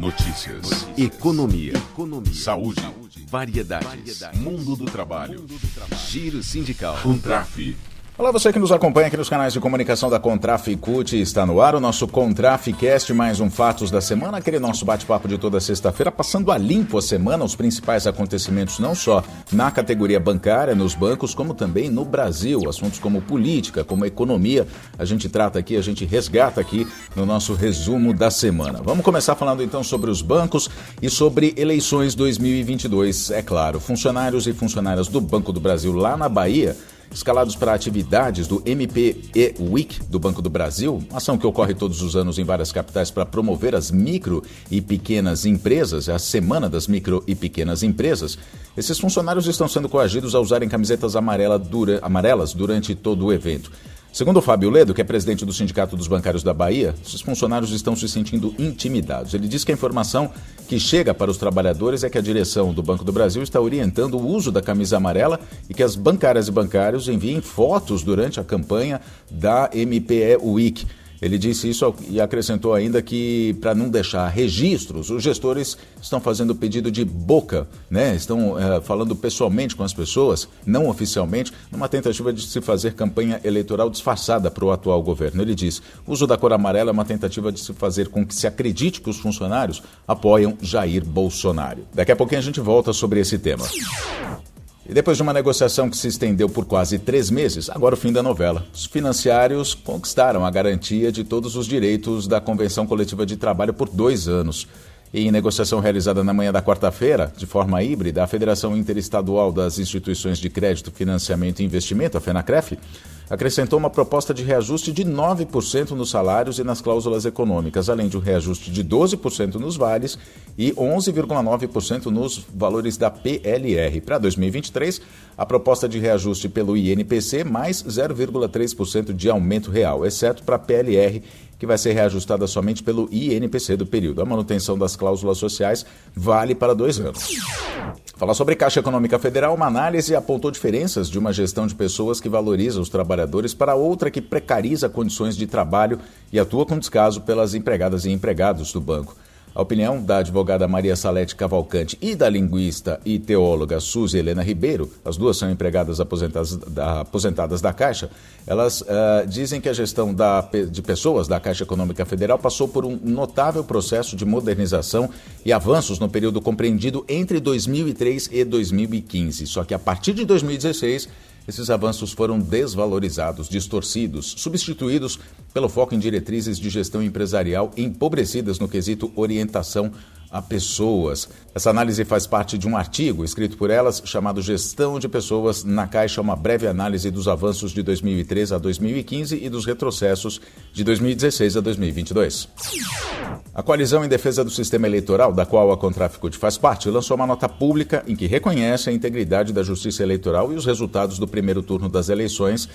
Notícias. Economia. Saúde. Variedades. Mundo do trabalho. Giro sindical. Contraf. Olá, você que nos acompanha aqui nos canais de comunicação da Contraf CUT. Está no ar o nosso Contraf Cast, mais um Fatos da Semana, aquele nosso bate-papo de toda sexta-feira, passando a limpo a semana os principais acontecimentos, não só na categoria bancária, nos bancos, como também no Brasil. Assuntos como política, como economia, a gente trata aqui, a gente resgata aqui no nosso resumo da semana. Vamos começar falando então sobre os bancos e sobre eleições 2022. É claro, funcionários e funcionárias do Banco do Brasil lá na Bahia escalados para atividades do MPE Week do Banco do Brasil, ação que ocorre todos os anos em várias capitais para promover as micro e pequenas empresas, é a Semana das Micro e Pequenas Empresas. Esses funcionários estão sendo coagidos a usarem camisetas amarela dura, amarelas durante todo o evento. Segundo o Fábio Ledo, que é presidente do Sindicato dos Bancários da Bahia, esses funcionários estão se sentindo intimidados. Ele diz que a informação que chega para os trabalhadores é que a direção do Banco do Brasil está orientando o uso da camisa amarela e que as bancárias e bancários enviem fotos durante a campanha da MPE Week. Ele disse isso e acrescentou ainda que, para não deixar registros, os gestores estão fazendo pedido de boca, né? estão é, falando pessoalmente com as pessoas, não oficialmente, numa tentativa de se fazer campanha eleitoral disfarçada para o atual governo. Ele diz: o uso da cor amarela é uma tentativa de se fazer com que se acredite que os funcionários apoiam Jair Bolsonaro. Daqui a pouquinho a gente volta sobre esse tema. E depois de uma negociação que se estendeu por quase três meses, agora o fim da novela. Os financiários conquistaram a garantia de todos os direitos da Convenção Coletiva de Trabalho por dois anos. Em negociação realizada na manhã da quarta-feira, de forma híbrida, a Federação Interestadual das Instituições de Crédito, Financiamento e Investimento, a FENACREF, acrescentou uma proposta de reajuste de 9% nos salários e nas cláusulas econômicas, além de um reajuste de 12% nos vales e 11,9% nos valores da PLR. Para 2023, a proposta de reajuste pelo INPC mais 0,3% de aumento real, exceto para a PLR, que vai ser reajustada somente pelo INPC do período. A manutenção das cláusulas sociais vale para dois anos. Falar sobre Caixa Econômica Federal, uma análise apontou diferenças de uma gestão de pessoas que valoriza os trabalhadores para outra que precariza condições de trabalho e atua com descaso pelas empregadas e empregados do banco. A opinião da advogada Maria Salete Cavalcante e da linguista e teóloga Suzy Helena Ribeiro, as duas são empregadas aposentadas da, aposentadas da Caixa, elas uh, dizem que a gestão da, de pessoas da Caixa Econômica Federal passou por um notável processo de modernização e avanços no período compreendido entre 2003 e 2015. Só que a partir de 2016 esses avanços foram desvalorizados, distorcidos, substituídos pelo foco em diretrizes de gestão empresarial empobrecidas no quesito orientação a pessoas. Essa análise faz parte de um artigo escrito por elas chamado Gestão de Pessoas na Caixa, uma breve análise dos avanços de 2013 a 2015 e dos retrocessos de 2016 a 2022. A coalizão em defesa do sistema eleitoral, da qual a Contraficute faz parte, lançou uma nota pública em que reconhece a integridade da justiça eleitoral e os resultados do primeiro turno das eleições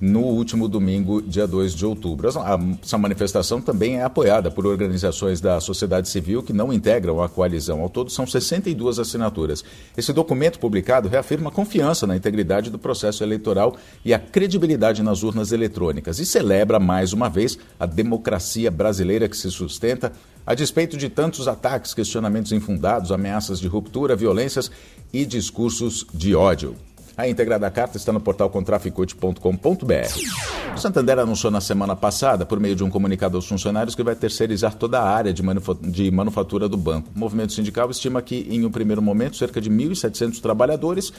no último domingo, dia 2 de outubro. Essa manifestação também é apoiada por organizações da sociedade civil que não integram a coalizão. Ao todo, são 62 assinaturas. Esse documento publicado reafirma confiança na integridade do processo eleitoral e a credibilidade nas urnas eletrônicas e celebra, mais uma vez, a democracia brasileira que se sustenta a despeito de tantos ataques, questionamentos infundados, ameaças de ruptura, violências e discursos de ódio. A íntegra da carta está no portal contraficute.com.br. O Santander anunciou na semana passada, por meio de um comunicado aos funcionários, que vai terceirizar toda a área de, de manufatura do banco. O movimento sindical estima que, em um primeiro momento, cerca de 1.700 trabalhadores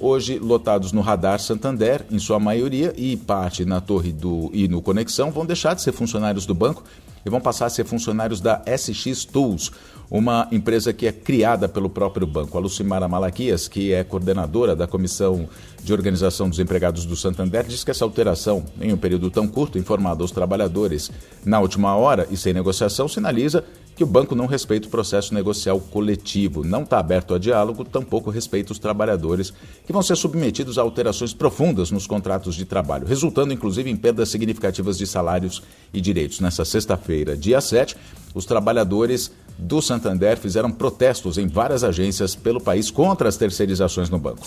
hoje lotados no Radar Santander, em sua maioria, e parte na Torre do e no Conexão, vão deixar de ser funcionários do banco e vão passar a ser funcionários da SX Tools, uma empresa que é criada pelo próprio banco. A Lucimara Malaquias, que é coordenadora da Comissão de Organização dos Empregados do Santander, diz que essa alteração, em um período tão curto, informada aos trabalhadores na última hora e sem negociação, sinaliza que o banco não respeita o processo negocial coletivo, não está aberto a diálogo, tampouco respeita os trabalhadores, que vão ser submetidos a alterações profundas nos contratos de trabalho, resultando inclusive em perdas significativas de salários e direitos. Nessa sexta-feira, dia 7, os trabalhadores do Santander fizeram protestos em várias agências pelo país contra as terceirizações no banco.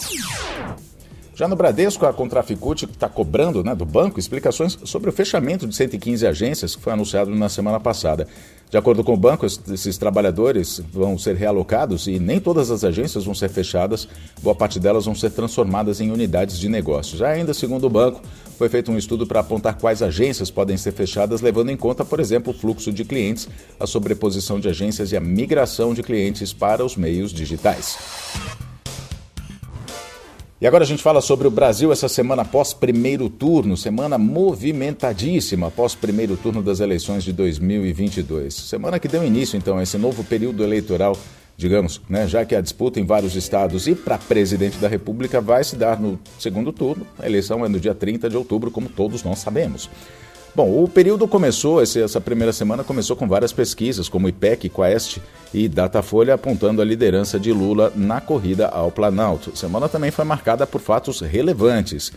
Já no Bradesco, a Contraficute está cobrando né, do banco explicações sobre o fechamento de 115 agências que foi anunciado na semana passada. De acordo com o banco, esses trabalhadores vão ser realocados e nem todas as agências vão ser fechadas, boa parte delas vão ser transformadas em unidades de negócio. Já ainda, segundo o banco, foi feito um estudo para apontar quais agências podem ser fechadas, levando em conta, por exemplo, o fluxo de clientes, a sobreposição de agências e a migração de clientes para os meios digitais. E agora a gente fala sobre o Brasil essa semana após primeiro turno, semana movimentadíssima após primeiro turno das eleições de 2022. Semana que deu início então a esse novo período eleitoral, digamos, né, já que a disputa em vários estados e para presidente da República vai se dar no segundo turno. A eleição é no dia 30 de outubro, como todos nós sabemos. Bom, o período começou, essa primeira semana começou com várias pesquisas, como IPEC, Quest e Datafolha, apontando a liderança de Lula na corrida ao Planalto. Semana também foi marcada por fatos relevantes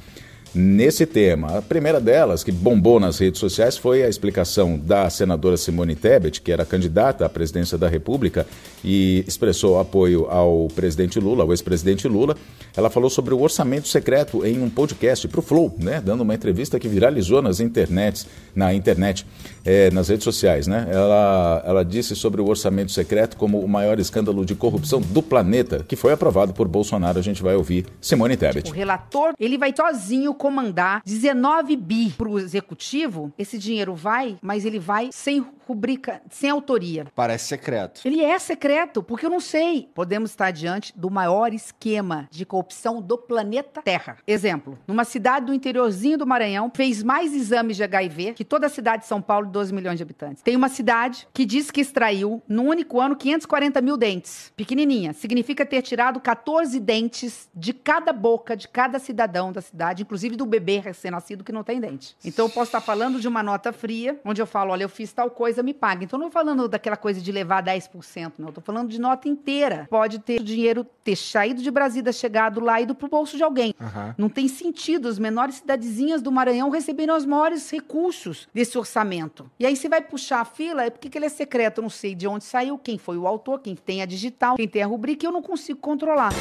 nesse tema. A primeira delas, que bombou nas redes sociais, foi a explicação da senadora Simone Tebet, que era candidata à presidência da República e expressou apoio ao presidente Lula, ao ex-presidente Lula. Ela falou sobre o orçamento secreto em um podcast para o Flow, né, dando uma entrevista que viralizou nas internets, na internet, é, nas redes sociais. Né? Ela, ela disse sobre o orçamento secreto como o maior escândalo de corrupção do planeta, que foi aprovado por Bolsonaro. A gente vai ouvir Simone Tebet. O relator ele vai sozinho comandar 19 bi para o executivo, esse dinheiro vai, mas ele vai sem rubrica, sem autoria. Parece secreto. Ele é secreto, porque eu não sei. Podemos estar diante do maior esquema de corrupção do planeta Terra. Exemplo, numa cidade do interiorzinho do Maranhão, fez mais exames de HIV que toda a cidade de São Paulo, 12 milhões de habitantes. Tem uma cidade que diz que extraiu, num único ano, 540 mil dentes. Pequenininha. Significa ter tirado 14 dentes de cada boca de cada cidadão da cidade, inclusive do bebê recém-nascido que não tem dente. Então eu posso estar falando de uma nota fria, onde eu falo, olha, eu fiz tal coisa, me paga. Então não estou falando daquela coisa de levar 10%, não. Estou falando de nota inteira. Pode ter o dinheiro ter saído de Brasília, chegado lá e ido pro bolso de alguém. Uhum. Não tem sentido as menores cidadezinhas do Maranhão receberem os maiores recursos desse orçamento. E aí você vai puxar a fila, é porque que ele é secreto, eu não sei de onde saiu, quem foi o autor, quem tem a digital, quem tem a rubrica, eu não consigo controlar.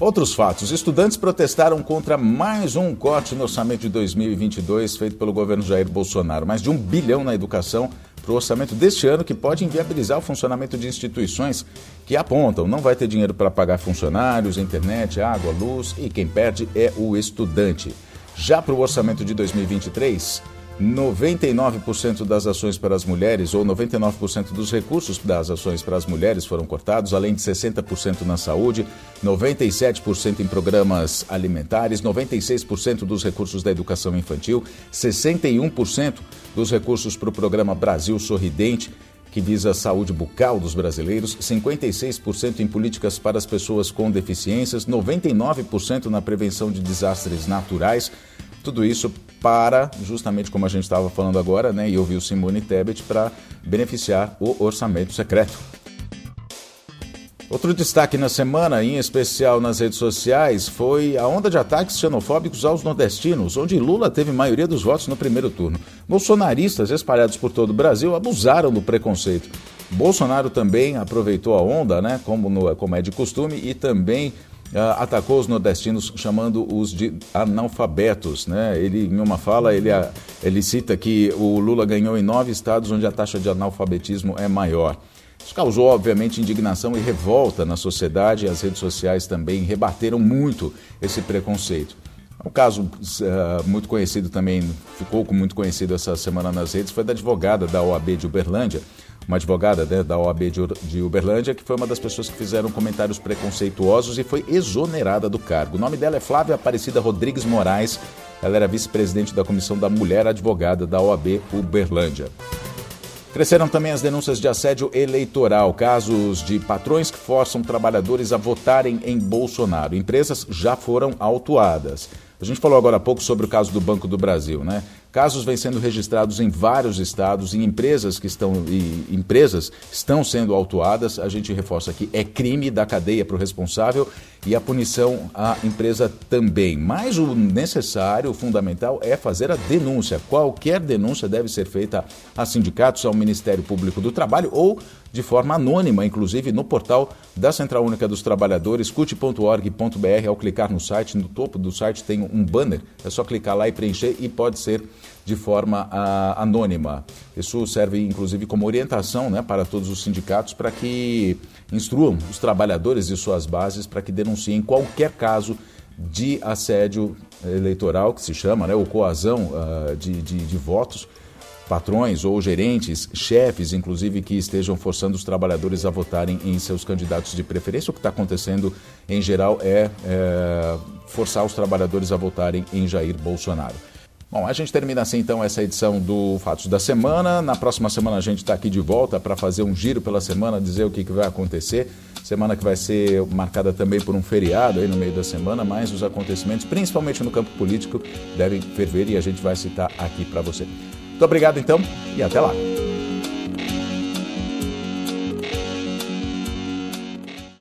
Outros fatos. Estudantes protestaram contra mais um corte no orçamento de 2022 feito pelo governo Jair Bolsonaro. Mais de um bilhão na educação para o orçamento deste ano, que pode inviabilizar o funcionamento de instituições que apontam não vai ter dinheiro para pagar funcionários, internet, água, luz e quem perde é o estudante. Já para o orçamento de 2023, 99% das ações para as mulheres, ou 99% dos recursos das ações para as mulheres foram cortados, além de 60% na saúde, 97% em programas alimentares, 96% dos recursos da educação infantil, 61% dos recursos para o programa Brasil Sorridente, que visa a saúde bucal dos brasileiros, 56% em políticas para as pessoas com deficiências, 99% na prevenção de desastres naturais, tudo isso para, justamente como a gente estava falando agora, né, e ouviu Simone Tebet, para beneficiar o orçamento secreto. Outro destaque na semana, em especial nas redes sociais, foi a onda de ataques xenofóbicos aos nordestinos, onde Lula teve maioria dos votos no primeiro turno. Bolsonaristas espalhados por todo o Brasil abusaram do preconceito. Bolsonaro também aproveitou a onda, né, como, no, como é de costume, e também atacou os nordestinos chamando-os de analfabetos. Né? Ele, em uma fala, ele, uh, ele cita que o Lula ganhou em nove estados onde a taxa de analfabetismo é maior. Isso causou, obviamente, indignação e revolta na sociedade e as redes sociais também rebateram muito esse preconceito. Um caso uh, muito conhecido também, ficou muito conhecido essa semana nas redes, foi da advogada da OAB de Uberlândia, uma advogada né, da OAB de Uberlândia, que foi uma das pessoas que fizeram comentários preconceituosos e foi exonerada do cargo. O nome dela é Flávia Aparecida Rodrigues Moraes. Ela era vice-presidente da Comissão da Mulher Advogada da OAB Uberlândia. Cresceram também as denúncias de assédio eleitoral, casos de patrões que forçam trabalhadores a votarem em Bolsonaro. Empresas já foram autuadas. A gente falou agora há pouco sobre o caso do Banco do Brasil, né? Casos vêm sendo registrados em vários estados, em empresas que estão e empresas estão sendo autuadas. A gente reforça aqui, é crime da cadeia para o responsável e a punição à empresa também. Mas o necessário, o fundamental é fazer a denúncia. Qualquer denúncia deve ser feita a sindicatos, ao Ministério Público do Trabalho ou de forma anônima, inclusive no portal da Central Única dos Trabalhadores, cut.org.br. Ao clicar no site, no topo do site tem um banner, é só clicar lá e preencher e pode ser de forma uh, anônima. Isso serve inclusive como orientação né, para todos os sindicatos para que instruam os trabalhadores e suas bases para que denunciem qualquer caso de assédio eleitoral, que se chama, né, ou coazão uh, de, de, de votos patrões ou gerentes, chefes, inclusive, que estejam forçando os trabalhadores a votarem em seus candidatos de preferência. O que está acontecendo, em geral, é, é forçar os trabalhadores a votarem em Jair Bolsonaro. Bom, a gente termina assim então essa edição do Fatos da Semana. Na próxima semana a gente está aqui de volta para fazer um giro pela semana, dizer o que, que vai acontecer. Semana que vai ser marcada também por um feriado aí no meio da semana, mas os acontecimentos, principalmente no campo político, devem ferver e a gente vai citar aqui para você. Muito obrigado então e até lá.